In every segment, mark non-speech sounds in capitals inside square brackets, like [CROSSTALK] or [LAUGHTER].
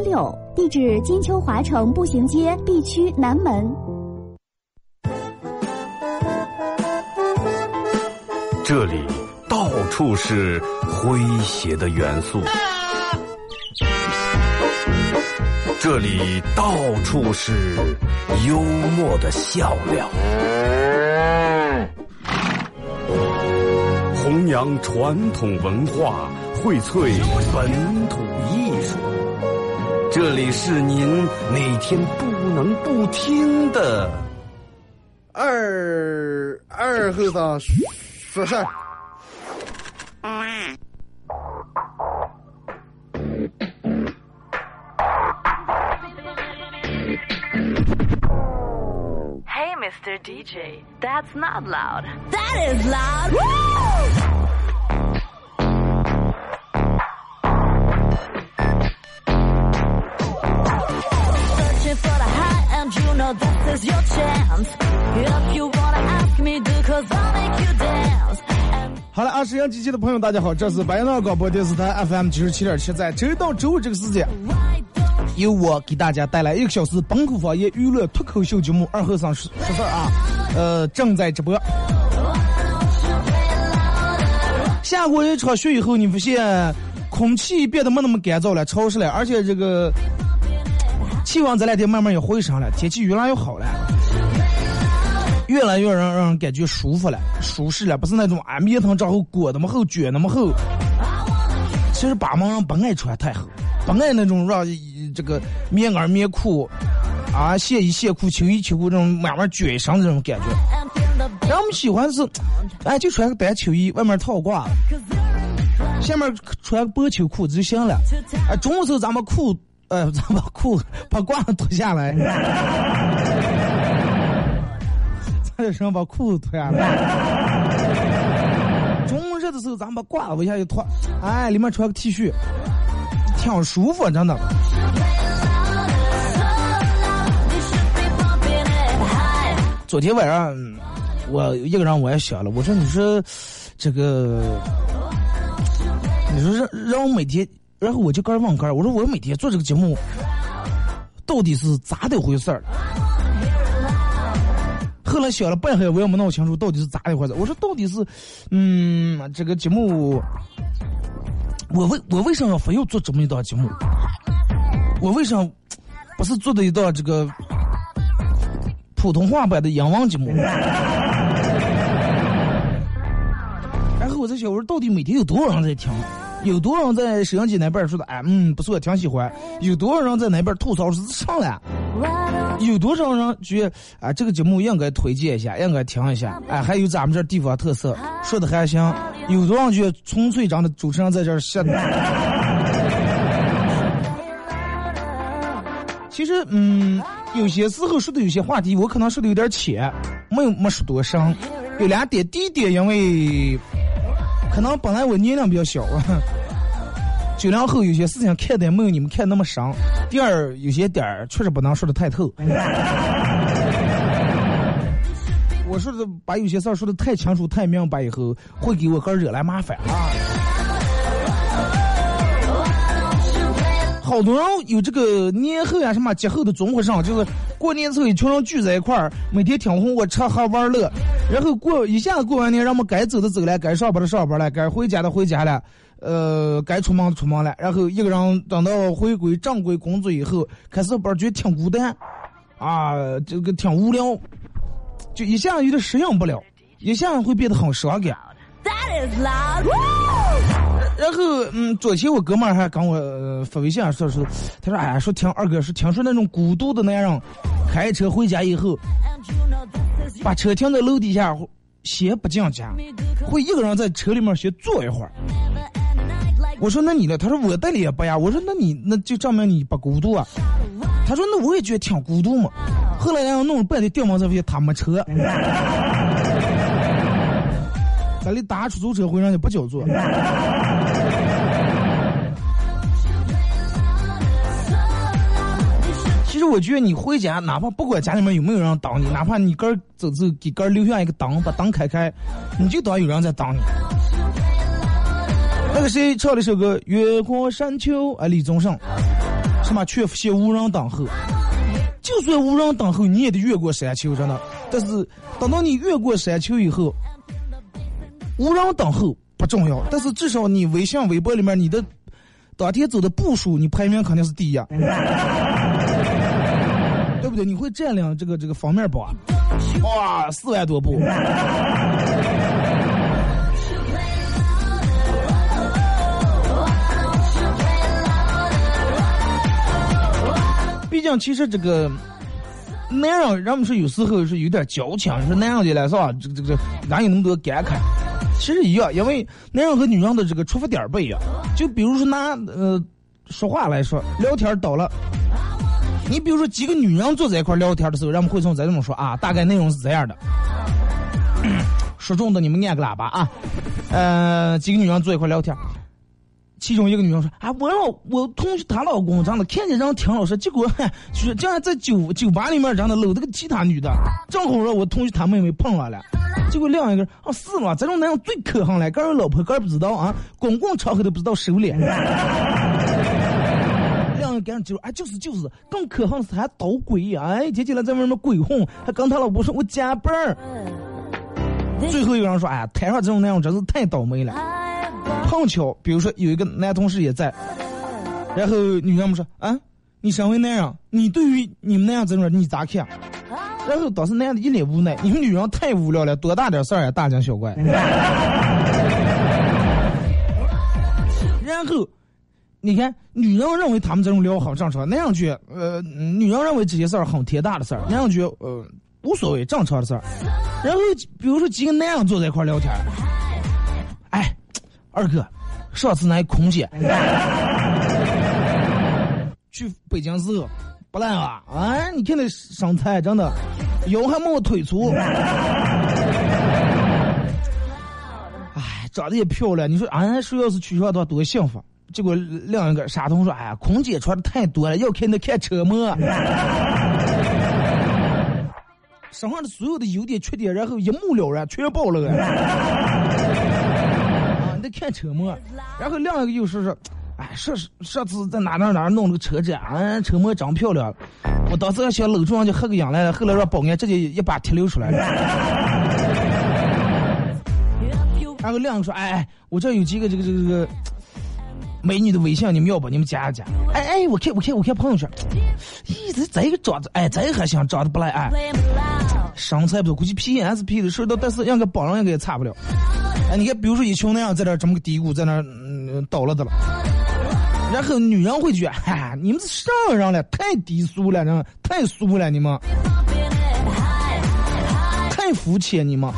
六，地址金秋华城步行街 B 区南门。这里到处是诙谐的元素，这里到处是幽默的笑料，弘扬传统文化，荟萃本土艺术。这里是您每天不能不听的二二后生说事儿。Hey, Mr. DJ, that's not loud. That is loud. 好了，二十阳机器的朋友，大家好，这是白杨广播电视台 FM 九十七点七，在周一到周五这个时间，由我给大家带来一个小时本土方言娱乐脱口秀节目《二后生说说事儿》啊，呃，正在直播。下过一场雪以后，你发现空气变得没那么干燥了、潮湿了，而且这个气温这两天慢慢也回升了，天气越来越好了，越来越让让人感觉舒服了、舒适了，不是那种啊棉藤长后裹那么厚、卷那么厚。其实巴芒人不爱穿太厚，不爱那种让这个棉袄棉裤啊、线衣线裤、秋衣秋裤这种慢慢卷上的这种感觉。and feel the 然后我们喜欢是，哎，就穿个单秋衣，外面套褂，下面穿个薄秋裤就行了。哎，中午时候咱们裤，呃，[LAUGHS] 咱把裤把褂子脱下来，咱就说把裤子脱下来。[LAUGHS] 中午热的时候，咱把褂子往下一脱，哎，里面穿个 T 恤，挺舒服，真的。昨天晚上，我一个人我也想了，我说你说这个，你说让让我每天，然后我就跟人问个儿，我说我每天做这个节目，到底是咋的回事儿？后来想了半天，我也没弄清楚到底是咋的回事。我说到底是，嗯，这个节目，我为我为什么非要做这么一档节目？我为什么不是做的一档这个普通话版的英文节目？[LAUGHS] 然后我在想，我说到底每天有多少人在听？有多少人在摄像机那边说的？哎，嗯，不错，挺喜欢。有多少人在那边吐槽是上了？有多少人觉啊，这个节目应该推荐一下，应该听一下？哎，还有咱们这地方特色，说的还行。有多少人觉纯粹长的主持人在这儿瞎的？其实，嗯，有些时候说的有些话题，我可能说的有点浅，没有没说多深。有两点，第一点，因为可能本来我年龄比较小啊，九零后有些事情看的没有你们看那么深。第二，有些点儿确实不能说的太透。我说的把有些事儿说的太清楚、太明白以后，会给我哥惹来麻烦啊。好多人有这个年后呀、什么节后的综合症，就是过年之后一群人聚在一块儿，每天听红我吃喝玩乐，然后过一下子过完年，让我们该走的走了，该上班的上班了，该回家的回家了，呃，该出门的出门了，然后一个人等到回归正规工作以后，开始班觉得挺孤单，啊，这个挺无聊，就一下有点适应不了，一下会变得很伤感。that is loud. 然后，嗯，昨天我哥们儿还跟我、呃发微信说说，他说，哎呀，说听二哥说，听说那种孤独的男人，开车回家以后，把车停在楼底下，先不进家，会一个人在车里面先坐一会儿。我说那你呢？他说我带里也不呀。我说那你那就证明你不孤独啊。他说那我也觉得挺孤独嘛。后来然后弄了半天电门这边他没车，咱里打出租车会让你不交座。其实我觉得你回家，哪怕不管家里面有没有人挡你，哪怕你个儿走走给个儿留下一个挡，把挡开开，你就当有人在挡你。那个谁唱了一首歌《越过山丘》啊，李宗盛什么全福县无人等候。就算无人等候，你也得越过山丘，真的。但是等到你越过山丘以后，无人等候不重要，但是至少你微信、微博里面你的当天走的步数，你排名肯定是第一，[LAUGHS] 对不对？你会占领这个这个封面榜，哇，四万多步。毕竟，其实这个男人，人们说有时候是有点矫情，说男人的来是吧？这个这个哪有那么多感慨？其实一样，因为男人和女人的这个出发点不一样。就比如说拿呃说话来说，聊天到了，你比如说几个女人坐在一块聊天的时候，人们会从这么说啊，大概内容是这样的。说中的你们按个喇叭啊，呃，几个女人坐一块聊天。其中一个女生说：“啊，我老我同学她老公长得看见人挺老实，结果就是竟然在酒酒吧里面让他搂着个其他女的，正好让我同学他妹妹碰上了。结果另一个啊是嘛？这种男人最可恨了，个人老婆个人不知道啊，公共场合都不知道收敛。[LAUGHS] 两个人就说：哎，就是就是，更可恨是还捣鬼哎，接下来在外面鬼混，还跟他老婆说我加班儿。最后一个人说：哎呀，台上这种男人真是太倒霉了。”碰巧，比如说有一个男同事也在，然后女人们说：“啊，你身为男人，你对于你们那样这种你咋看？”然后当时男的一脸无奈：“你们女人太无聊了，多大点事儿呀，大惊小怪。”然后，你看，女人认为他们这种聊很正常，那样觉呃，女人认为这些事儿很天大的事儿，那样觉呃无所谓正常的事儿。然后，比如说几个男人坐在一块聊天，哎。二哥，上次那空姐 [LAUGHS] 去北京时候不赖啊！啊，你看那身材真的，腰还没我腿粗。[LAUGHS] 哎，长得也漂亮。你说俺说要是娶上她多幸福。结果另一个傻童说：“哎呀，空姐穿的太多了，要看那看车模，[LAUGHS] 身上的所有的优点缺点，然后一目了然，全暴露了。”得看车模，然后另一个又说说，哎，上上次在哪哪哪弄了个车展，啊，车模长漂亮，我当时还想搂住上去喝个养来了，后来让保安直接一把提溜出来了。然后亮说，哎，我这有几个这个这个这个美女的微信，你们要不？你们加一加。哎哎，我看我看我看朋友圈，咦，这这个长得，哎，这还行，长得不赖，哎，身材不错，估计 P S P 的，说到但是让个保人应该也差不了。哎，你看，比如说一群那样在那这么个嘀咕，在那嗯倒了的了，然后女人会觉得，哈，你们是啥人了？太低俗了，人太俗了，你们太肤浅，你们。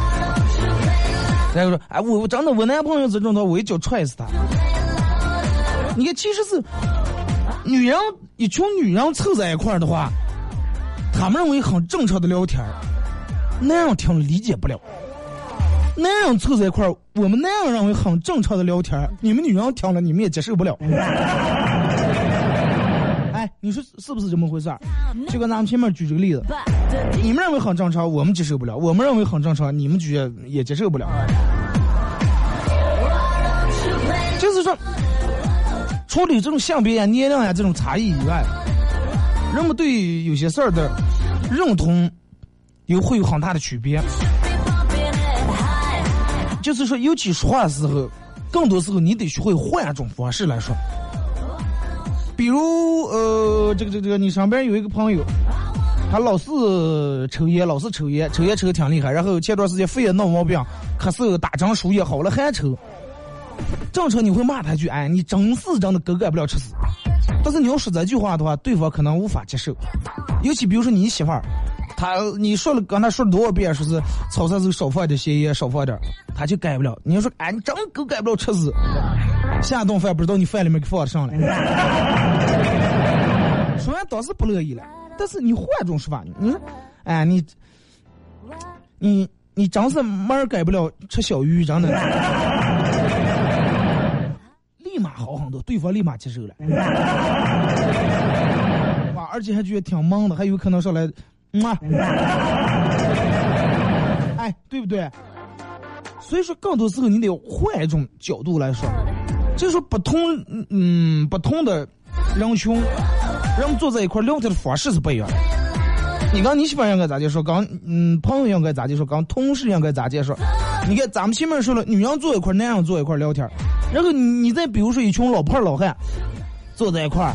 然后说，哎，我我真的，我男朋友这种的，我一脚踹死他。你看，其实是女人一群女人凑在一块儿的话，他们认为很正常的聊天那样听理解不了。男人凑在一块儿，我们男人认为很正常的聊天你们女人听了，你们也接受不了。[LAUGHS] 哎，你说是不是这么回事儿？就跟咱们前面举这个例子，你们认为很正常，我们接受不了；我们认为很正常，你们觉也接受不了。就是说，除了这种性别呀、年龄呀这种差异以外，人们对有些事儿的认同，又会有很大的区别。就是说，尤其说话的时候，更多时候你得学会换一种方式来说。比如，呃，这个、这个、这个，你上边有一个朋友，他老是抽烟，老是抽烟，抽烟抽的挺厉害。然后前段时间肺也闹毛病，咳嗽、打针、输液好了还抽。正常你会骂他一句：“哎，你真是真的狗改不了吃屎。”但是你要说这句话的话，对方可能无法接受。尤其比如说你媳妇儿。他你说了，刚才说了多少遍，说是炒菜时候少放点咸盐，少放点，他就改不了。你要说，哎，你真狗改不了吃屎，下顿饭不知道你饭里面给放上了。虽然当时不乐意了，但是你换种说法，你说，哎，你，你你真是门儿改不了吃小鱼，真的，立马好很多，对方立马接受了。[LAUGHS] 哇，而且还觉得挺忙的，还有可能上来。嗯啊，[LAUGHS] 哎，对不对？所以说，更多时候你得换一种角度来说，就是说不同，嗯，不同的人群，人们坐在一块聊天的方式是不一样的。你刚你媳妇应该咋介绍？刚嗯，朋友应该咋介绍？刚同事应该咋介绍？你看咱们前面说了，女人坐一块，男人坐一块聊天。然后你你再比如说一群老胖老汉坐在一块儿，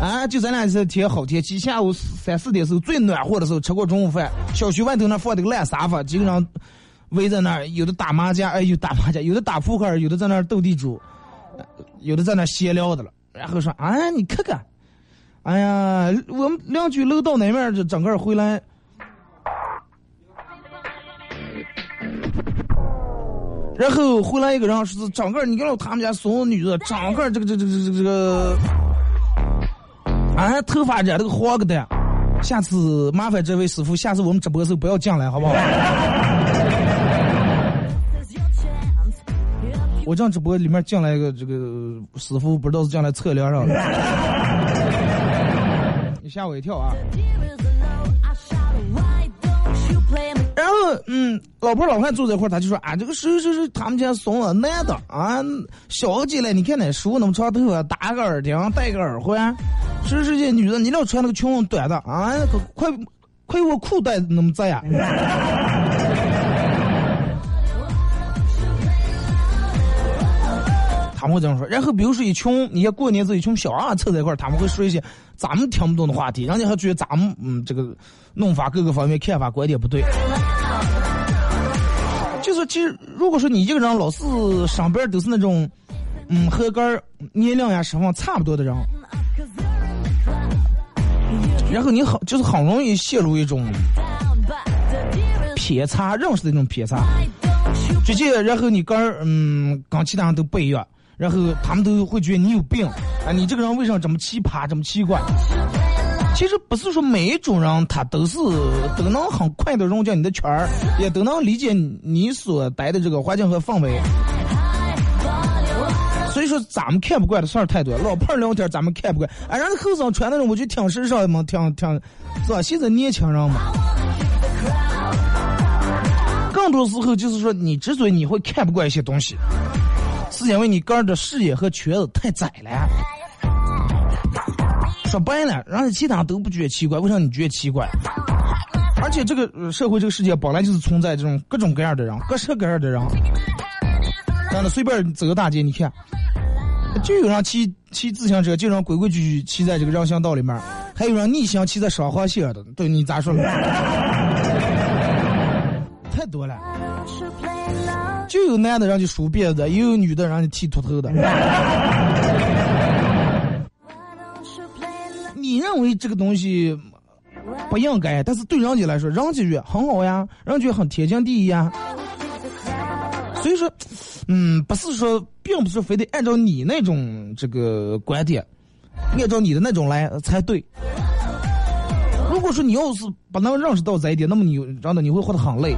啊，就咱俩是天好天气，下午三四点时候最暖和的时候，吃过中午饭，小区外头那放的个烂沙发，几个人围在那儿，有的打麻将，哎，有打麻将，有的打扑克，有的在那儿斗地主，有的在那儿闲聊的了。然后说，啊，你看看。哎呀，我们邻居楼道那面就整个回来，然后回来一个人说是整个，你看他们家所有女的，整个这个这个这个这个，啊，头发染了个黄个的。下次麻烦这位师傅，下次我们直播时候不要进来，好不好？我这样直播里面进来一个这个师傅，不知道是进来测量上的。你吓我一跳啊！嗯，老婆老汉坐在一块儿他就说啊，这个是是是他们家送了男的啊，小进来，你看那叔那么长头发，打个耳钉，戴个耳环，是是这女的，你老穿那个裙子短的啊，快快我裤带那么窄呀！他们会这样说，然后比如说一群，你像过年时候一群小娃凑在一块儿，他们会说一些咱们听不懂的话题，人家还觉得咱们嗯这个弄法各个方面看法观点不对。就是其实如果说你一个人老是上边都是那种嗯和个年龄呀身份差不多的人，然后你很就是很容易陷入一种偏差认识的那种偏差，直接然后你跟嗯跟其他人都不一样。然后他们都会觉得你有病啊！你这个人为什么这么奇葩、这么奇怪？其实不是说每一种人他都是都能很快的融进你的圈儿，也都能理解你所待的这个环境和氛围。所以说咱们看不惯的事儿太多。老胖聊天咱们看不惯，哎，人家后生穿那种我就挺时尚嘛，挺挺，是吧？现在年轻人嘛，更多时候就是说你之所以你会看不惯一些东西。是因为你个人的视野和圈子太窄了。说白了，人家其他都不觉得奇怪，为啥你觉得奇怪？而且这个社会、这个世界本来就是存在这种各种各样的人，各式各样的人。让他随便走个大街，你看，就有人骑骑自行车，就让规规矩矩骑在这个人行道里面，还有人逆行骑在双黄线的，对你咋说呢？[LAUGHS] 太多了。就有男的让你梳辫子，也有女的让你剃秃头的。你认为这个东西不应该，但是对人家来说，人家觉很好呀，人家觉很天经地义呀。所以说，嗯，不是说，并不是非得按照你那种这个观点，按照你的那种来才对。如果说你要是不能认识到这一点，那么你真的你会活得很累。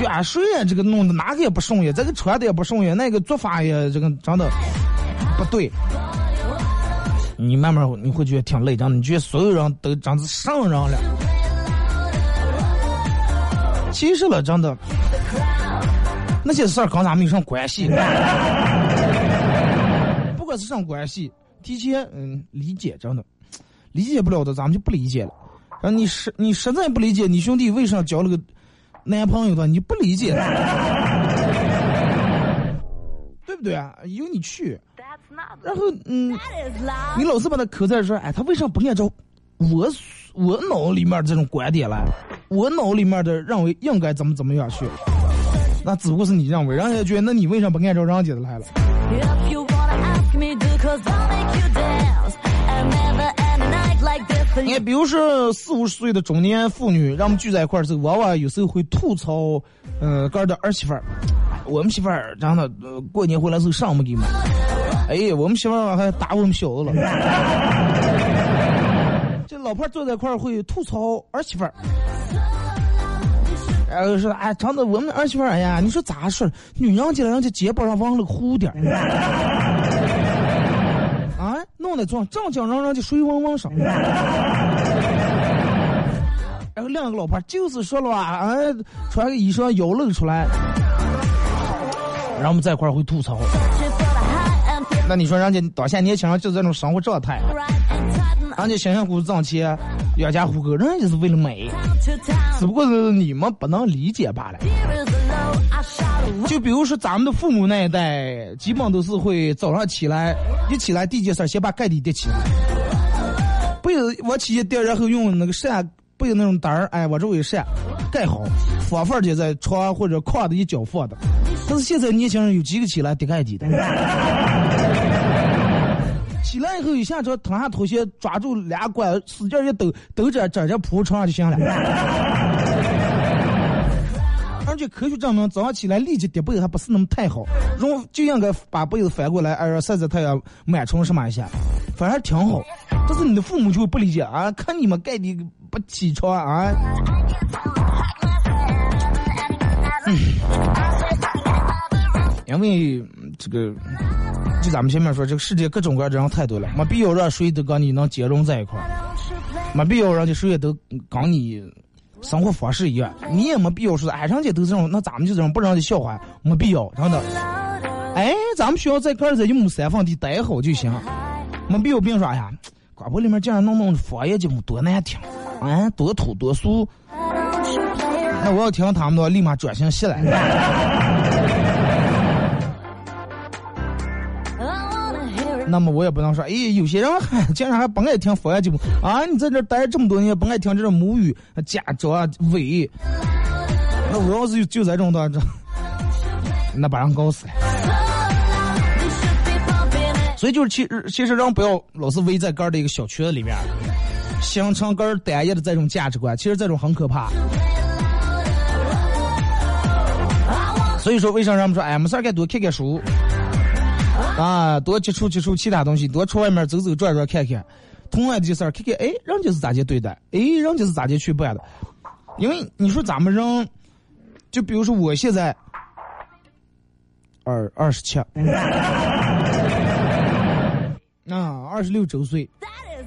远水啊，这个弄的哪个也不顺眼，这个穿的也不顺眼，那个做法也这个真的不对。你慢慢你会觉得挺累，真的，你觉得所有人都长得上人了。其实了，真的，那些事儿跟咱们有什么关系？[LAUGHS] 不管是什么关系，提前嗯理解，真的理解不了的，咱们就不理解了。然后，你实你实在不理解，你兄弟为啥交了个？男朋友的你不理解，对不对啊？有你去，然后嗯，你老是把他扣在说，哎，他为啥不按照我我脑里面这种观点来？我脑里面的认为应该怎么怎么样去？那只不过是你认为，人家觉得那你为啥不按照人家的来了？你看，比如说四五十岁的中年妇女，让我们聚在一块儿时候，往往有时候会吐槽，呃，个的儿媳妇儿，我们媳妇儿真的，过年回来时候啥没给买，哎，我们媳妇儿还打我们小子了。[LAUGHS] 这老婆坐在一块儿会吐槽儿媳妇儿，然后说，哎，真的，我们儿媳妇儿哎呀，你说咋说？女人家人家肩膀上纹了个蝴蝶。弄得装正经人人就水汪汪上，[LAUGHS] 然后两个老婆就是说了啊，穿个衣裳腰露出来，然后我们在一块儿会吐槽。[LAUGHS] 那你说人家当下年轻人就这种生活状态，人家辛辛苦苦挣钱养家糊口，人家就是为了美，只不过是你们不能理解罢了。就比如说咱们的父母那一代，基本都是会早上起来，一起来第一件事先把盖底叠起来，被子我起一叠，然后用那个扇被子那种单儿，哎，往周围扇盖好，放缝就在床或者炕的一角放的。但是现在年轻人有几个起来叠盖底的？[LAUGHS] 起来以后一下车，脱下拖鞋，抓住俩拐，使劲一抖，抖着直接铺床上就行了。而且科学证明，早上起来立即叠被子还不是那么太好，容就应该把被子翻过来，哎，晒晒太阳，螨虫什么一下，反而挺好。但是你的父母就不理解啊，看你们盖的不起床啊。因为这个，就咱们前面说，这个世界各种各样的人太多了，没必要让谁都跟你能兼容在一块儿，没必要让这谁也都跟你。生活方式一样，你也没必要说，哎，人家都这种，那咱们就这种，不让人笑话，没必要，真的。哎，咱们需要在个儿在一亩三分地待好就行，没必要别说呀。广播里面竟然弄弄方言节目，多难听，哎，多土多俗。那我要听他们的，立马转型起来。那么我也不能说，哎，有些人还 [LAUGHS] 竟然还不爱听方言节目啊！你在这待这么多年，不爱听这种母语、家长、伟，那我要是就在这种的，这 [LAUGHS] 那把人搞死了。所以就是其实其实人不要老是围在个儿的一个小圈子里面，形成个儿单一的这种价值观，其实这种很可怕。所以说，为啥人们说，哎，没事该多看看书。啊，多接触接触其他东西，多出外面走走转转看看，同样的事儿看看，哎，人家是咋地对待，哎，人家是咋地去办的。因为你说咱们人，就比如说我现在二二十七，[LAUGHS] 啊，二十六周岁，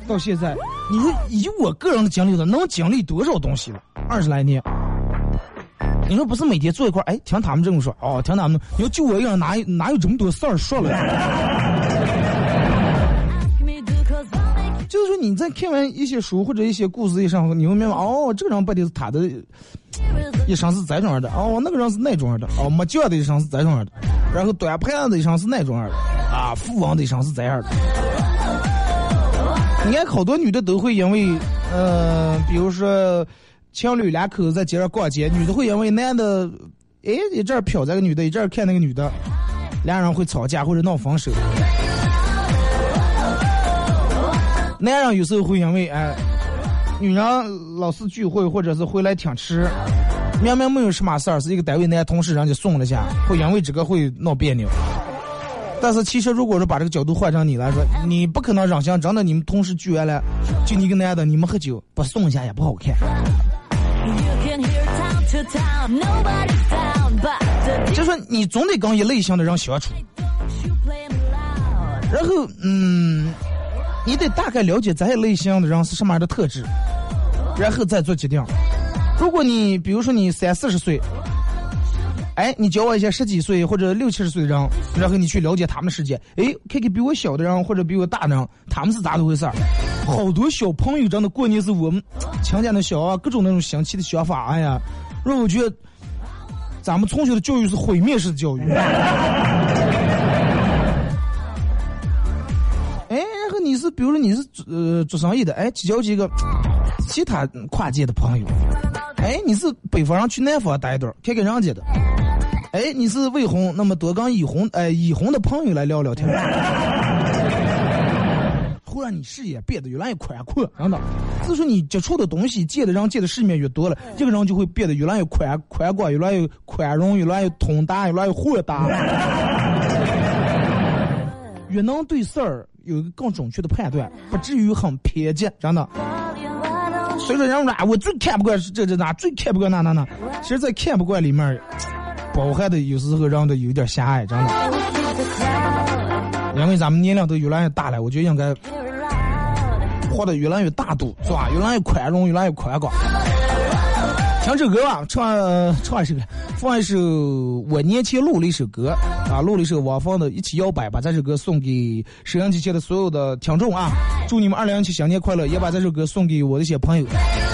到现在，你说以我个人的经历，能经历多少东西了？二十来年。你说不是每天坐一块儿，哎，听他们这么说，哦，听他们，你说就我一个人，哪有哪有这么多事儿说了？[LAUGHS] 就是说你在看完一些书或者一些故事以上，你会明白，哦，这个人不定是他的一生是这种样的，哦，那个人是那种样的，哦，没教的一生是这种样的，然后端盘的一生是那种样的，啊，富翁的一生是这样的。你看，好多女的都会因为，嗯，比如说。情侣两口子在街上逛街，女的会因为男的，哎，一阵瞟这个女的，一阵看那个女的，两人会吵架或者闹分手。男人有时候会因为哎，女人老是聚会或者是回来挺迟，明明没有什么事儿，是一个单位男同事人家送了下，会因为这个会闹别扭。但是其实如果说把这个角度换成你来说，你不可能让心，真的你们同事聚完了，就你一个男的，你们喝酒不送一下也不好看。就说你总得跟一类型的人相处，然后嗯，你得大概了解这一类型的人是什么样的特质，然后再做决定。如果你比如说你三四十岁，哎，你教我一些十几岁或者六七十岁的人，然后你去了解他们世界，哎，看看比我小的人或者比我大的人，他们是咋的回事儿？好多小朋友真的过年是我们亲家的小啊，各种那种新奇的想法，哎呀。让我觉得，咱们从小的教育是毁灭式的教育。[LAUGHS] 哎，然后你是，比如说你是呃做生意的，哎，结交几个其他跨界的朋友。哎，你是北方人去南方待一段，看看人家的。哎，你是未婚，那么多跟已婚哎已婚的朋友来聊聊天。会让你视野变得越来越宽阔，真的。自说你接触的东西、见的人、见的世面越多了，这个人就会变得越来越宽宽广，越来越宽容，越来越通达，越来越豁达，越能对事儿有一个更准确的判断，不至于很偏见，真的。所以说，人说我最看不惯是这这那，最看不惯那那那。其实，在看不惯里面，包含的有时候让的有点狭隘，真的。因为咱们年龄都越来越大了，我觉得应该。活得越来越大度，是吧？越来越宽容，越来越宽广。听首歌吧，唱唱一首歌，放一首我年前录的一首歌啊，录了一首汪峰的《一起摇摆》，把这首歌送给收音机前的所有的听众啊，祝你们二零一七新年快乐，也把这首歌送给我的一些朋友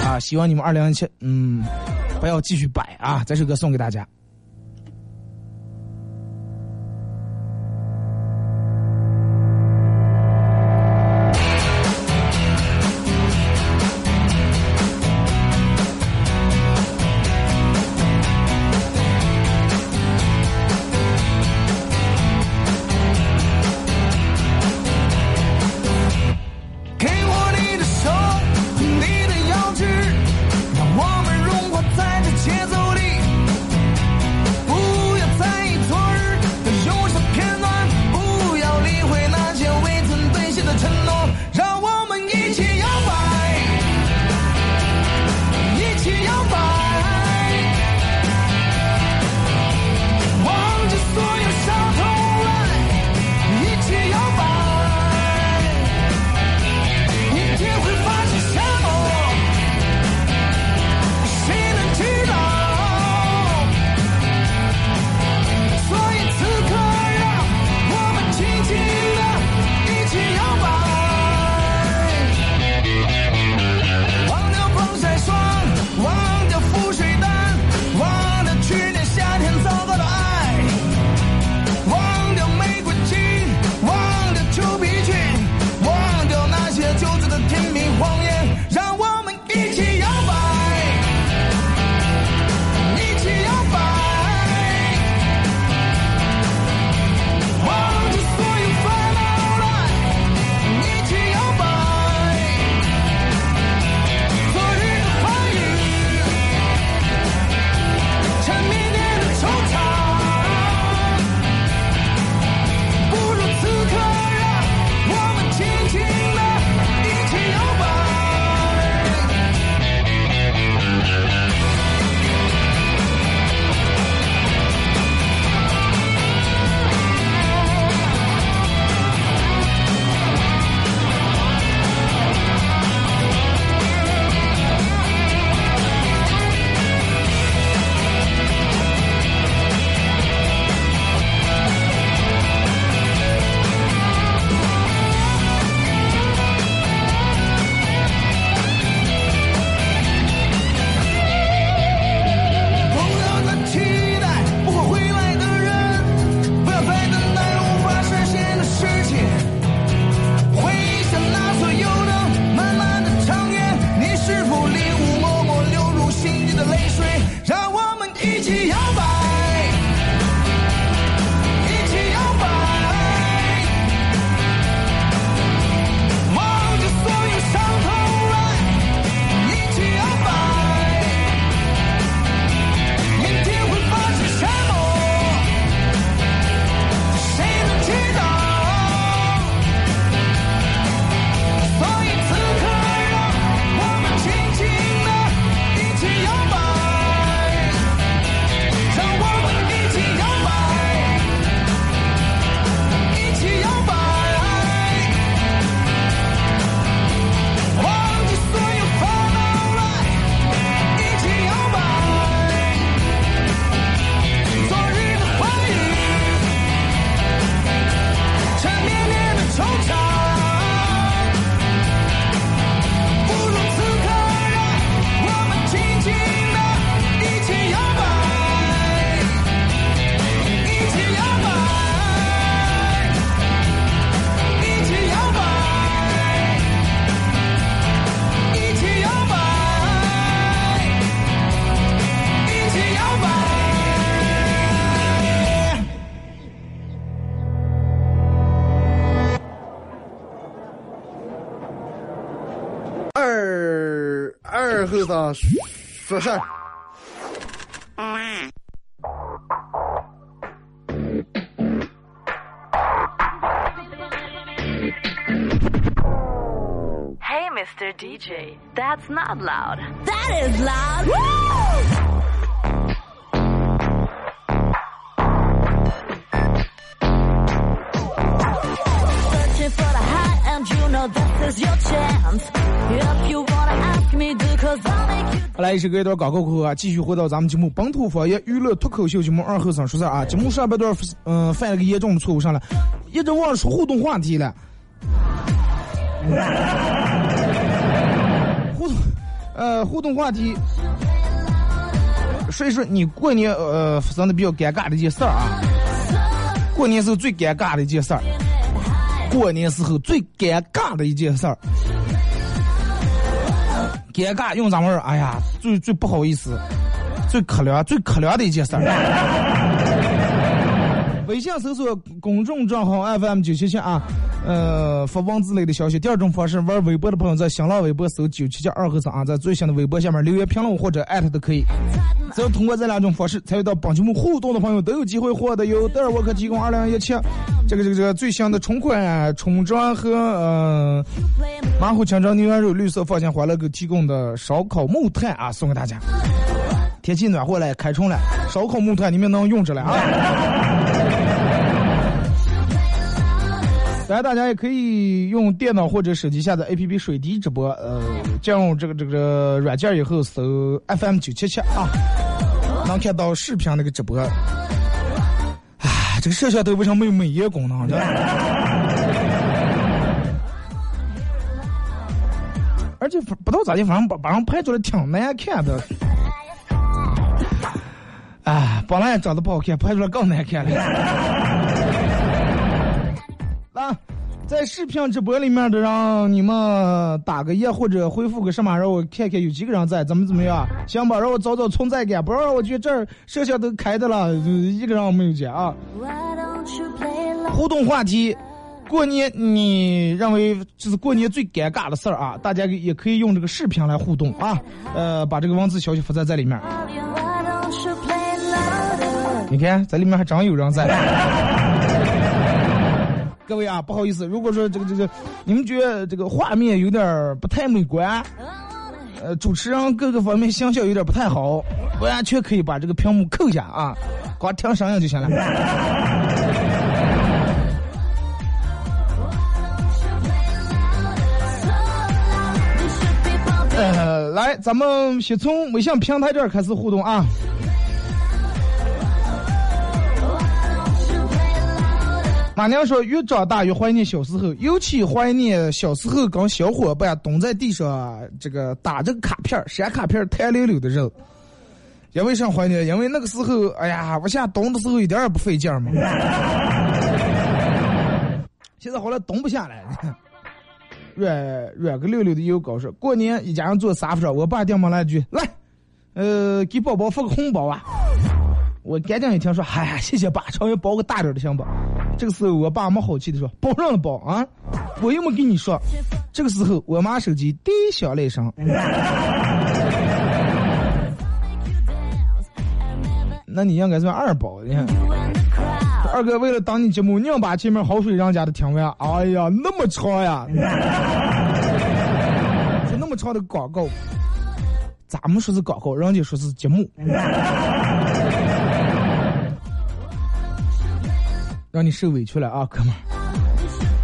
啊，希望你们二零一七，嗯，不要继续摆啊，这首歌送给大家。a. Hey, Mr. DJ, that's not loud. That is loud. Woo! Searching for the high, and you know this is your chance. If you 来一首歌一段广告过后啊，继续回到咱们节目本土方言娱乐脱口秀节目二后生说事儿啊。节目上半段嗯、犯了个严重的错误上来，一直忘了说互动话题了。[LAUGHS] 互动呃互动话题，说一说你过年呃发生的比较尴尬的一件事儿啊。过年时候最尴尬的一件事儿，过年时候最尴尬的一件事儿。尴尬用咱们儿，哎呀，最最不好意思，最可怜、最可怜的一件事儿。[LAUGHS] 微信搜索公众账号 FM 九七七啊，呃，发文字类的消息。第二种方式，玩微博的朋友在新浪微博搜九七七二和三啊，在最新的微博下面留言评论或者艾特都可以。只要通过这两种方式参与到本节目互动的朋友，都有机会获得由德尔沃克提供二零一七这个这个这个最新的春款春装和呃马虎清蒸牛羊肉绿色放心欢乐购提供的烧烤木炭啊，送给大家。天气暖和了，开春了，烧烤木炭你们能用着了啊！当然，大家也可以用电脑或者手机下载 APP 水滴直播，呃，进入这个这个软件以后搜 FM 九七七啊，能看到视频那个直播。哎，这个摄像头为什么没有美颜功能？呢 [LAUGHS] 而且不知道咋的，反正把把人拍出来挺难看的。哎，本来也长得不好看，拍出来更难看了。在视频直播里面的让你们打个一或者回复个什么，让我看看有几个人在，怎么怎么样？行吧，让我找找存在感，不要让我觉得这儿摄像头开的了，一个人我没有见啊。互动话题，过年你认为就是过年最尴尬的事儿啊？大家也可以用这个视频来互动啊，呃，把这个文字消息发在这里面。你看，在里面还真有人在。各位啊，不好意思，如果说这个这个，你们觉得这个画面有点不太美观，呃，主持人各个方面形象有点不太好，完全可以把这个屏幕扣下啊，光听声音就行了。呃，来，咱们先从微信平台这儿开始互动啊。马娘说：“越长大越怀念小时候，尤其怀念小时候跟小伙伴蹲在地上这个打这个卡片儿、闪卡片儿、弹溜溜的人。因为啥怀念？因为那个时候，哎呀，往下蹲的时候一点也不费劲儿嘛。[LAUGHS] 现在好了，蹲不下来，软软个溜溜的又高说，过年一家人坐沙发上，我爸掉毛来一句：来，呃，给宝宝发个红包啊。我赶紧一听说，嗨、谢谢爸，稍微包个大点的行吧。这个时候，我爸没好气的说：“包上了包啊！我又没跟你说。”这个时候，我妈手机滴响了一声。[LAUGHS] 那你应该算二宝，你看。二哥为了当你节目，硬把前面好水人家的听完。哎呀，那么长呀！就那么长的广告，咱们说是广告，人家说是节目。让你受委屈了啊，[LAUGHS] 哥们儿！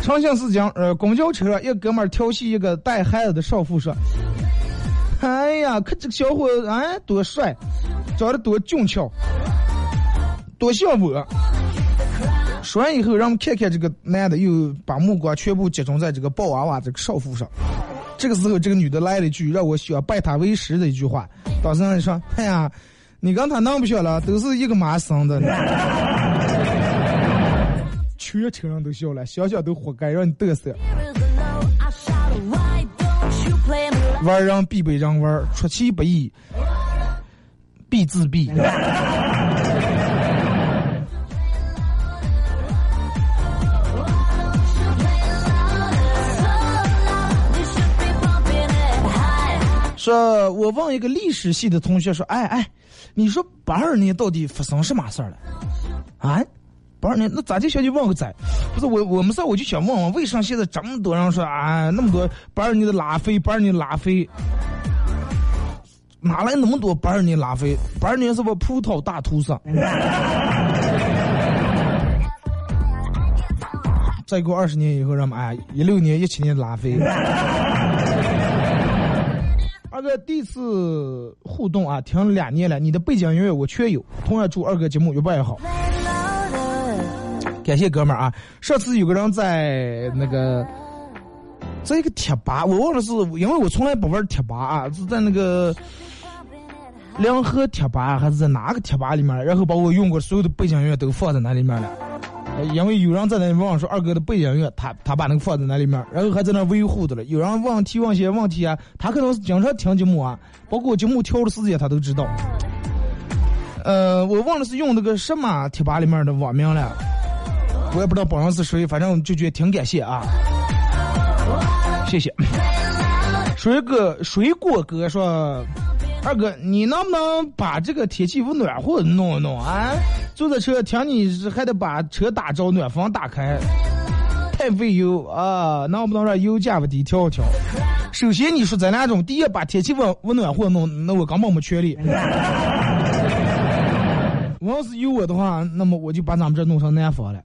长信四江，呃，公交车，一个哥们儿调戏一个带孩子的少妇说：“哎呀，看这个小伙子哎多帅，长得多俊俏，多像我。”说完以后，让我们看看这个男的又把目光全部集中在这个抱娃娃这个少妇上。这个时候，这个女的来了一句让我想拜她为师的一句话。当时人说：“哎呀，你跟他弄不小了，都是一个妈生的。”全车人都笑了，想想都活该，让你嘚瑟。玩人必被人玩，出其不意必自毙。说，我问一个历史系的同学说：“哎哎，你说八二年到底发生什么事儿了？啊？”八二年，那咋就想去问个仔？不是我，我们是我就想问问，为啥现在这么多人说啊，那么多八二年的拉菲，八二年拉菲，哪来那么多八二年拉菲？八二年是不葡萄大屠杀？再过二十年以后，让们哎，一六年、一七年拉菲。二哥第一次互动啊，听了两年了，你的背景音乐我全有。同样祝二哥节目越办越好。感谢哥们儿啊！上次有个人在那个，在一个贴吧，我忘了是因为我从来不玩贴吧啊，是在那个联合贴吧还是在哪个贴吧里面，然后把我用过所有的背景音乐都放在那里面了。因为有人在那里问说二哥的背景音乐，他他把那个放在那里面，然后还在那维护的了。有人问提问些问题啊，他可能是经常听节目啊，包括节目调的时间他都知道。呃，我忘了是用那个什么贴吧里面的网名了。我也不知道本上是谁，反正就觉得挺感谢啊，谢谢。水果水果哥说：“二哥，你能不能把这个天气屋暖和弄一弄啊？坐在车听你还得把车打着，暖风打开，太费油啊！能不能让油价不低调一调？首先你说咱俩种，第一把天气温温暖和弄，那我根本没权利。[LAUGHS] 我要是有我的话，那么我就把咱们这弄成南方了。”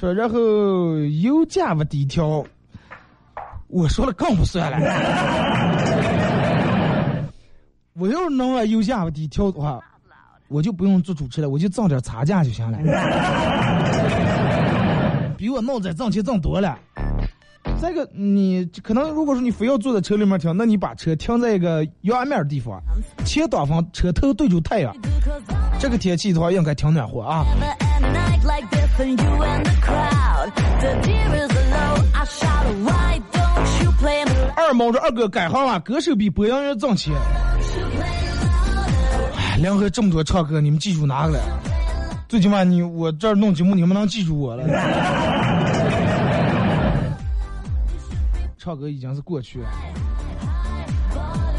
说，然后油价不低调，我说了更不算了。我要是能让油价不低调的话，我就不用做主持了，我就挣点差价就行了。比我脑子挣钱挣多了。这个，你可能如果说你非要坐在车里面听，那你把车停在一个阳面的地方，前挡风，车头对着太阳，这个天气的话应该挺暖和啊。二毛说二哥改行了，歌手比播音员挣钱。哎，联合这么多唱歌，你们记住哪个了？最起码你我这儿弄节目，你们能记住我了。唱歌已经是过去了。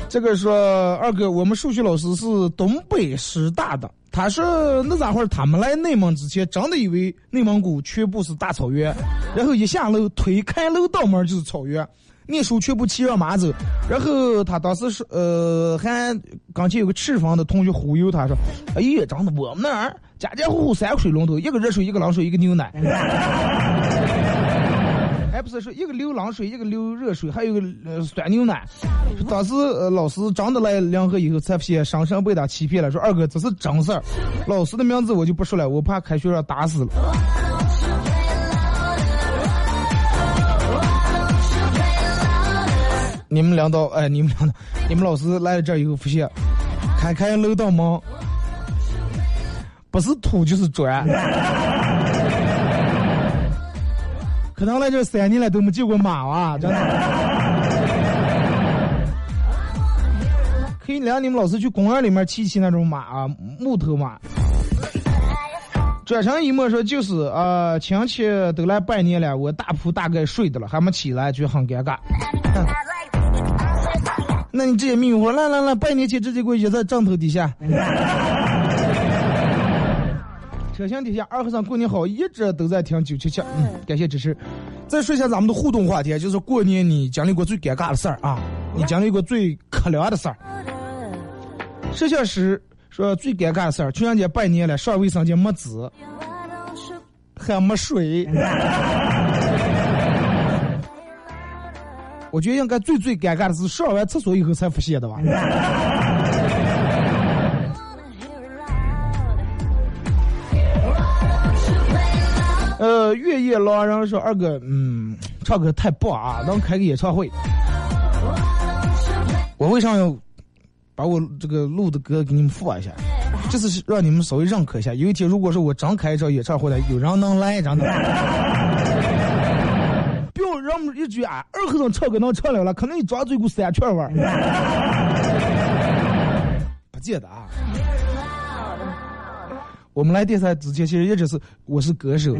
这个说二哥，我们数学老师是东北师大的。他说那咋会他们来内蒙之前，真的以为内蒙古全部是大草原，然后一下楼推开楼道门就是草原，念书全部骑着马走。然后他当时是呃，还刚才有个赤峰的同学忽悠他说：“哎呀，真的我们那儿家家户户三个水龙头，一个热水，一个冷水，一个牛奶。”不是说一个流冷水，一个流热水，还有个呃酸牛奶。当时呃老师真的来联合以后，才发现上身被他欺骗了。说二哥这是真事儿，老师的名字我就不说了，我怕开学让打死了。你们领导哎，你们领导，你们老师来了这儿以后发现，开开楼道门，不是土就是砖。可能来这三年了都没见过马啊，[LAUGHS] 真的。可以让你们老师去公园里面骑骑那种马啊，木头马。转成一默说就是啊，亲戚都来拜年了，我大铺大概睡的了，还没起来，就很尴尬。[LAUGHS] 那你直接命我来来来，拜年前直接给我掖在枕头底下。车厢底下，二和尚过年好，一直都在听九七七，嗯，感谢支持。再说一下咱们的互动话题，就是过年你经历过最尴尬的事儿啊，你经历过最可怜的事儿。摄像师说最尴尬的事儿，情人节拜年了，上卫生间没纸，还没水。[LAUGHS] 我觉得应该最最尴尬的是上完厕所以后才发现的吧。月夜狼人说二哥，嗯，唱歌太棒啊，能开个演唱会。我为啥要把我这个录的歌给你们放一下？这是让你们稍微认可一下。有一天，如果说我真开一场演唱会了，有人能来，真的。不要让我一句啊，二和尚唱歌能唱了了，可能你张嘴股三圈味儿。不见得啊。我们来电台之前，其实一直是我是歌手。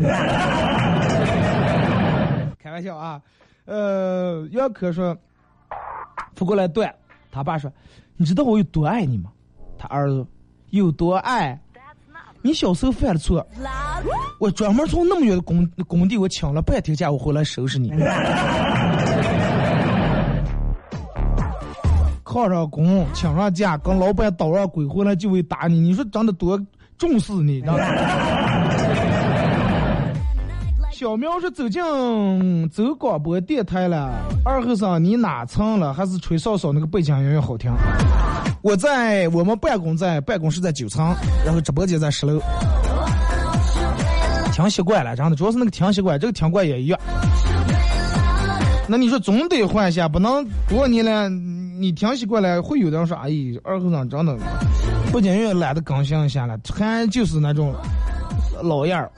开玩笑啊，呃，杨可说，不过来断，他爸说，你知道我有多爱你吗？他儿子有多爱？你小时候犯了错，我专门从那么远的工工地我请了半天假，我回来收拾你。[LAUGHS] 靠上工，请上假，跟老板捣上鬼，回来就会打你。你说长得多？重视你，小苗是走进走广播电台了，二后生你哪层了？还是吹哨哨那个背景音乐好听？我在我们办公在办公室在九层，然后直播间在十楼。听习惯了，真的主要是那个听习惯，这个听惯也一样。那你说总得换一下，不能多年了，你听习惯了，会有的人说，哎，二后生真的背景音乐懒得更新一下了，还就是那种老样儿。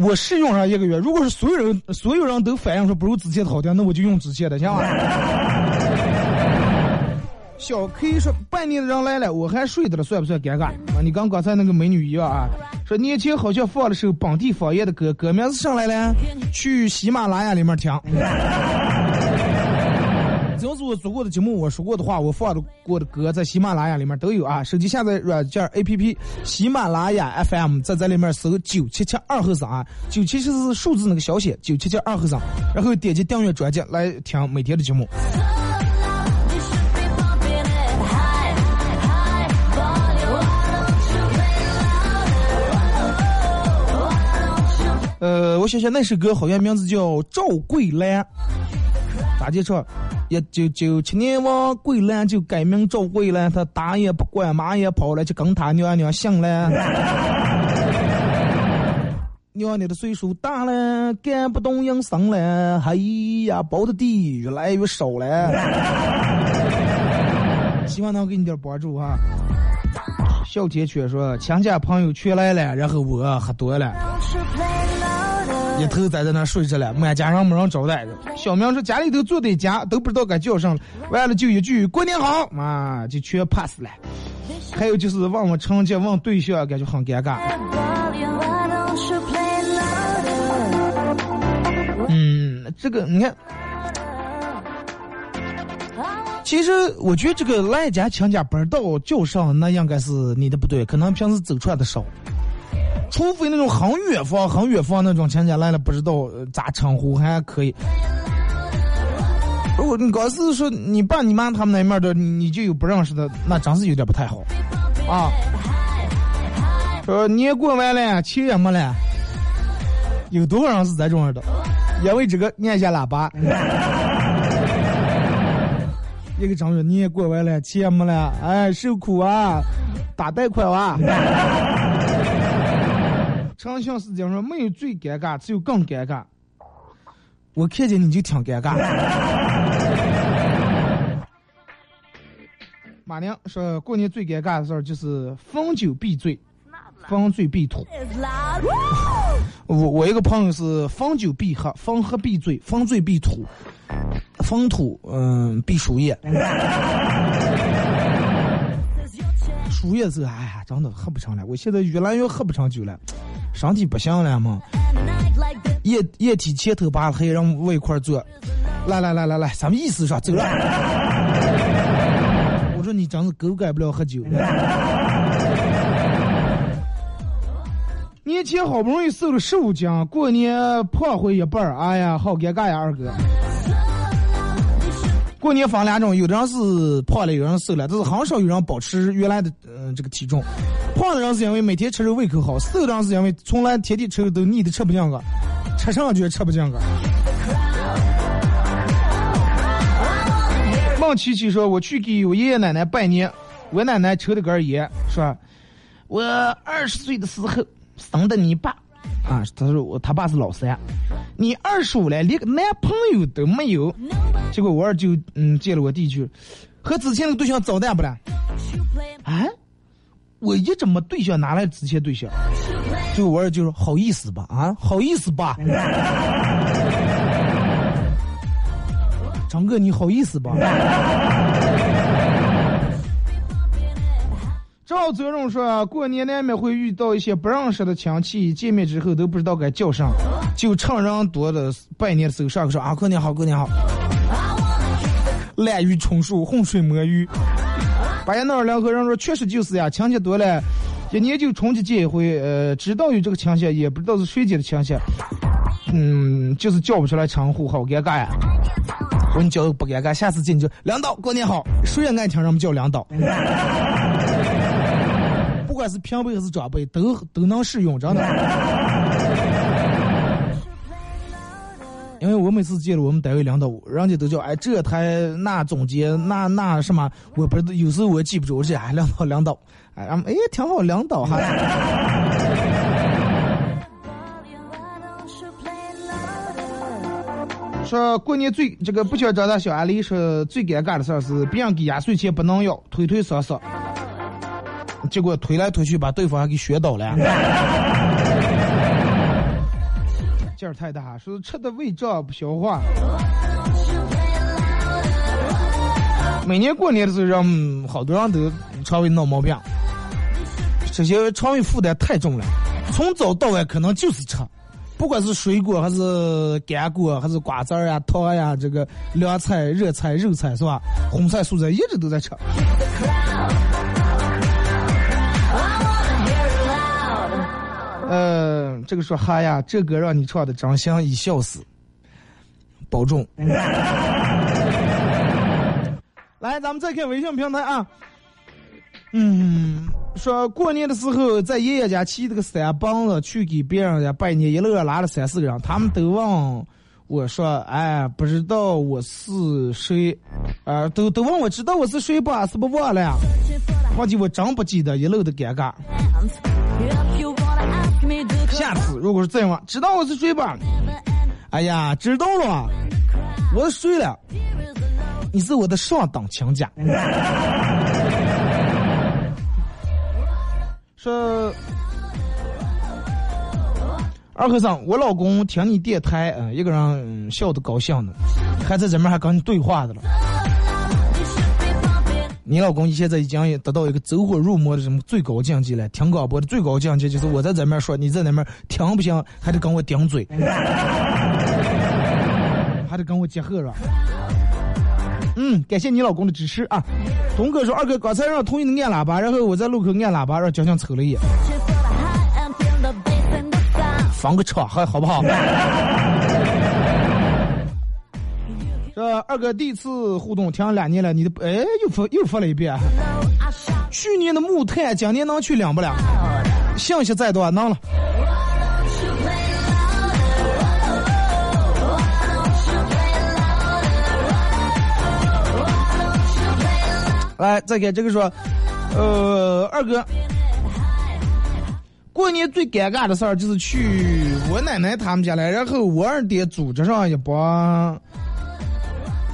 我试用上一个月，如果是所有人所有人都反映说不如之前的好听，那我就用之前的，行吗？小 K 说半年的人来了，我还睡着了，算不算尴尬？啊，你跟刚才那个美女一样啊。说年前好像放了首本地方言的歌，歌名是上来了，去喜马拉雅里面听。只要是我做过的节目，我说过的话，我放的过的歌，在喜马拉雅里面都有啊。手机下载软件 A P P 喜马拉雅 F M，在在里面搜九七七二后生啊，九七七是数字那个小写，九七七二后生，然后点击订阅专辑来听每天的节目。呃，我想想那首歌好像名字叫《赵桂兰》，咋介绍？一九九七年，王桂兰就改名赵桂兰，她打也不管，骂也跑了，就跟他娘娘姓了。娘娘的岁数大了，干不动营生了，哎呀，包的地越来越少了。希望能给你点帮助哈。小铁圈说，亲家朋友全来了，然后我喝多了。一头栽在那睡着了，满家人没人招待。小明说家里头坐的家都不知道该叫什么，完了就一句过年好，妈就全 pass 了。还有就是问问成绩问对象，感觉很尴尬。嗯，这个你看，其实我觉得这个来家亲家不知道叫上，那应该是你的不对，可能平时走出来的少。除非那种很远方、很远方那种亲戚来了，不知道咋称呼还可以。如果你刚是说你爸你妈他们那面的，你就有不认识的，那真是有点不太好啊。说年过完了，钱也没了，有多少人是这种的？因为这个按下喇叭，[LAUGHS] 一个张说年过完了，钱也没了，哎，受苦啊，打贷款啊。长相思讲说没有最尴尬，只有更尴尬。我看见你就挺尴尬。[LAUGHS] 马娘说过年最尴尬的事儿就是逢酒必醉，逢醉必吐。我我一个朋友是逢酒必喝，逢喝必醉，逢醉必吐，逢吐嗯必输液。输液 [LAUGHS] 是哎呀，真的喝不成了，我现在越来越喝不成酒了。身体不行了嘛？液液体前头八黑让我一块坐，来来来来来，咱们意思上走了。[LAUGHS] 我说你真是狗改不了喝酒。年前好不容易瘦了十五斤，过年胖回一半儿，哎呀，好尴尬呀，二哥。过年分两种，有的人是胖了，有人瘦了，但是很少有人保持原来的嗯这个体重。胖的人是因为每天吃肉胃口好，瘦的人是因为从来天天吃肉都腻的吃不进个，吃上去吃不进个。孟琪琪说：“我去给我爷爷奶奶拜年，我奶奶抽了根烟，说，我二十岁的时候生的你爸。”啊，他说我他爸是老三，你二十五了，连个男朋友都没有，结果我二舅嗯接了我弟去，和之前那个对象早淡不了？啊，我一直没对象，哪来之前对象？结果我二舅说好意思吧，啊，好意思吧，张哥你好意思吧？赵泽荣说：“过年难免会遇到一些不认识的亲戚，见面之后都不知道该叫啥，就趁人多的拜年的时候上去说啊，过年好，过年好。”滥竽充数，浑水摸鱼。八爷那两个人说：“确实就是呀，亲戚多了，一年就春节见一回。呃，知道有这个亲戚，也不知道是谁家的亲戚，嗯，就是叫不出来称呼，好尴尬呀。我你叫不尴尬，下次见你就领导过年好，谁也爱听人们叫领导。”是平辈还是长辈，都都能适用，真的。[LAUGHS] 因为我每次见了我们单位领导，人家都叫哎这台那总监那那什么，我不有时候我记不住，我说哎领导领导，哎俺们哎挺好领导哈。[LAUGHS] 说过年最这个不想长大小阿丽说最尴尬的事儿是别人给压岁钱不能要推推搡搡。结果推来推去把对方还给学倒了。[LAUGHS] 劲儿太大，说吃的胃胀不消化。每年过年的时候，让好多人都肠胃闹毛病，这些肠胃负担太重了，从早到晚可能就是吃。不管是水果还是干果，还是瓜子儿呀、糖呀，这个凉菜、热菜、肉菜是吧？荤菜、素菜一直都在吃。呃，这个说哈呀，这歌让你唱的真香，已笑死，保重。[LAUGHS] 来，咱们再看微信平台啊。嗯，说过年的时候在爷爷家骑这个三蹦子去给别人家拜年，一路上拉了三四个人，他们都问我说：“哎，不知道我是谁？啊，都都问我知道我是谁不？是不忘了呀？忘记我真不记得，一路的尴尬。下次如果是这样，知道我是谁吧？哎呀，知道了，我是谁了？你是我的上等亲家。[LAUGHS] ”说二和尚，我老公听你电台，嗯，一个人、笑得高兴的，还在这面还跟你对话的了。你老公现在已经得到一个走火入魔的什么最高境界了？听广播的最高境界就是我在这面说，你在那面听不行，还得跟我顶嘴，[LAUGHS] 还得跟我结合是吧？嗯，感谢你老公的支持啊！东哥说，二哥刚才让同意的按喇叭，然后我在路口按喇叭，让交警瞅了一眼，防个场还好不好？[LAUGHS] 这二哥第一次互动，听两年了，你的哎又发又发了一遍。去年的木炭，今年能去两不两？信息再多能了。来，再给这个说，呃，二哥，过年最尴尬的事儿就是去我奶奶他们家来，然后我二爹组织上一帮，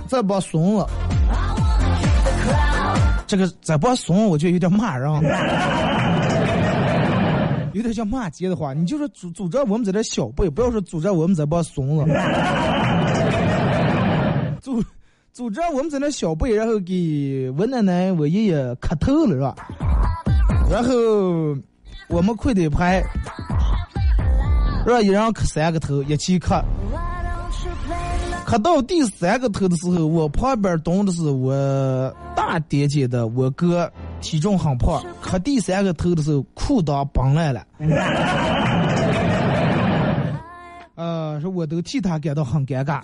这帮怂子，这个这帮怂我觉得有点骂人，有点像骂街的话，你就是组组织我们这点小辈，不要说组织我们这帮怂子，组。组织我们在那小辈，然后给我奶奶、我爷爷磕头了，是吧？然后我们跪的排，让一人磕三个头，一起磕。磕到第三个头的时候，我旁边蹲的是我大爹姐的我哥，体重很胖。磕第三个头的时候，裤裆崩烂了。[LAUGHS] 呃，说我都替他感到很尴尬。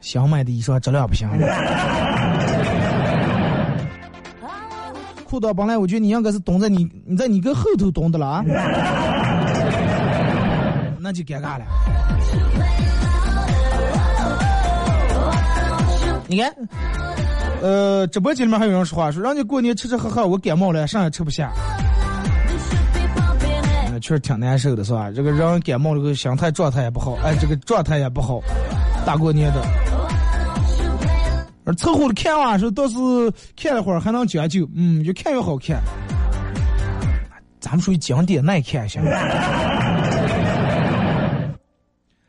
想买的衣裳质量不行。裤裆崩来我觉得你应该是蹲在你你在你哥后头蹲的了啊，那就尴尬了。你看，呃，直播间里面还有人说话，说让你过年吃吃喝喝，我感冒了，啥也吃不下。确实挺难受的，是吧？这个人感冒了个，心态状态也不好，哎，这个状态也不好，大过年的。而凑合着看完时，倒是看了会儿还能将就，嗯，越看越好看。咱们属于经典耐看型。[LAUGHS]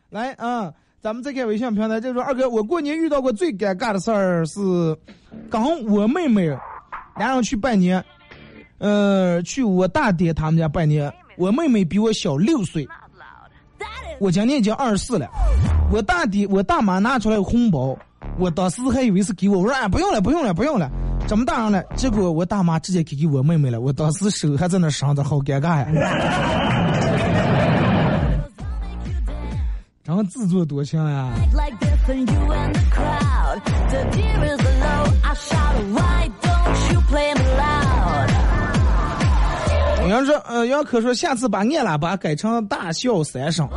来啊，咱们再看微信平台，就说二哥，我过年遇到过最尴尬的事儿是，刚我妹妹俩人去拜年，呃，去我大爹他们家拜年。我妹妹比我小六岁，我今年已经二十四了。我大爹、我大妈拿出来红包，我当时还以为是给我，我说哎，不用了，不用了，不用了，这么大人了。结果我大妈直接给给我妹妹了，我当时手还在那上着，好尴尬呀。然后自作多情呀。杨说，呃，杨可说，下次把按喇叭改成大笑三声。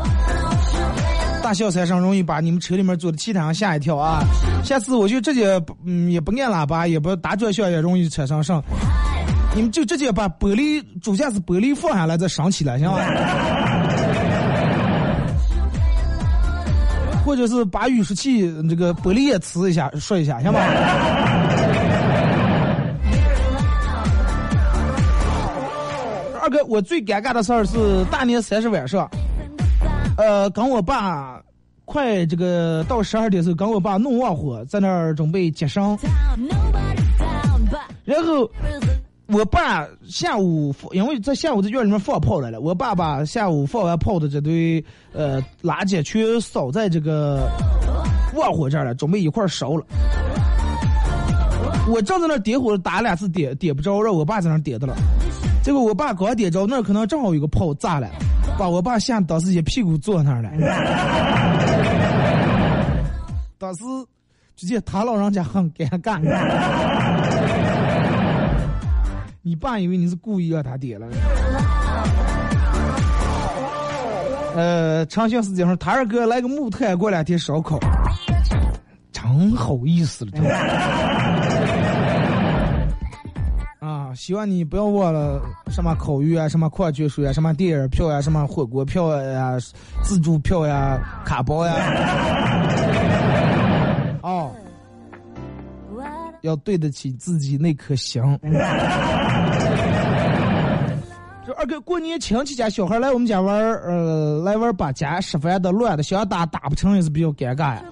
大笑三声容易把你们车里面坐的其他人吓一跳啊！下次我就直接嗯也不按喇叭，也不打转向，也容易车上上。你们就直接把玻璃主驾驶玻璃放下来再升起来，行吧？或者是把雨刷器这个玻璃也呲一下，说一下，行吧？二哥，我最尴尬的事儿是大年三十晚上，呃，跟我爸快这个到十二点的时候，跟我爸弄旺火，在那儿准备接生，然后我爸下午因为在下午在院里面放炮来了，我爸把下午放完炮的这堆呃垃圾全扫在这个旺火这儿了，准备一块烧了。我正在那点火打两次点点不着，让我爸在那点的了。结果我爸刚点着，那可能正好有个炮炸了，把我爸吓当时一屁股坐那儿了。当时直接他老人家很尴尬。你爸以为你是故意让他点了。呃，长兴是这样，他二哥来个木炭，过两天烧烤，真好意思了，真的。啊，希望你不要忘了什么烤鱼啊，什么矿泉水啊，什么电影票呀，什么火锅票呀，自助票呀，卡包呀。哦，要对得起自己那颗心。这二哥过年亲戚家小孩来我们家玩儿，呃，来玩儿把家吃饭的乱的，想打打不成也是比较尴尬呀。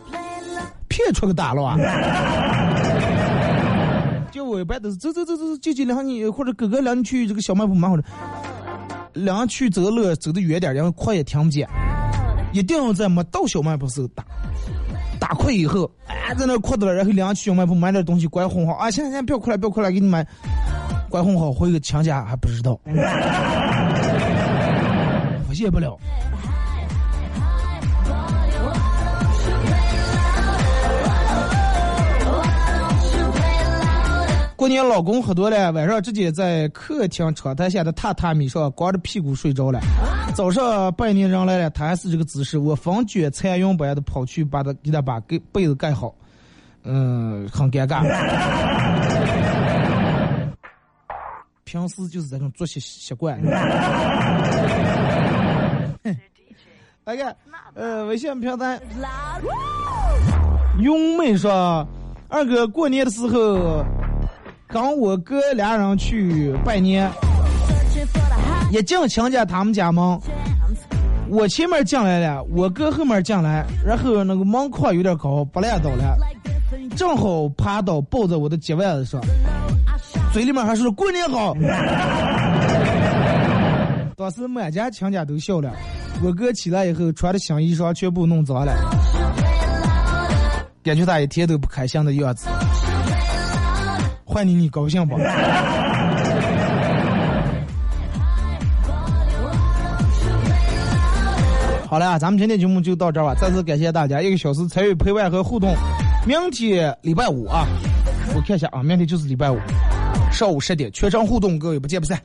骗出个大乱。[LAUGHS] 就我一般都是走走走走，舅舅领你或者哥哥领你去这个小卖部买或者，领去走路走的远点，然后快也听不见，一定要在没到小卖部时候打，打快以后，哎，在那哭的了，然后领去小卖部买点东西，乖哄哄啊，行行行，不要哭了不要哭了，给你买，关哄好回个亲家还不知道，[LAUGHS] 发现不了。过年老公喝多了，晚上直接在客厅窗台下的榻榻米上光着屁股睡着了。早上拜年人来了，他还是这个姿势，我风卷残云般的跑去把他给他把给被子盖好，嗯，很尴尬。平时就是这种作息习惯。来看，呃，微信平台，永妹说，二哥过年的时候。跟我哥俩人去拜年，一进亲家他们家门，我前面进来了，我哥后面进来，然后那个门框有点高，不烂倒了，正好趴倒抱在我的脚腕子上，嘴里面还说过年好。[LAUGHS] 当时满家亲家都笑了，我哥起来以后穿的新衣裳全部弄脏了，感觉他一天都不开心的样子。换你，你高兴不？[LAUGHS] 好了，啊咱们今天节目就到这儿吧。再次感谢大家一个小时参与陪伴和互动。明天礼拜五啊，我看一下啊，明天就是礼拜五，上午十点，全场互动，各位不见不散。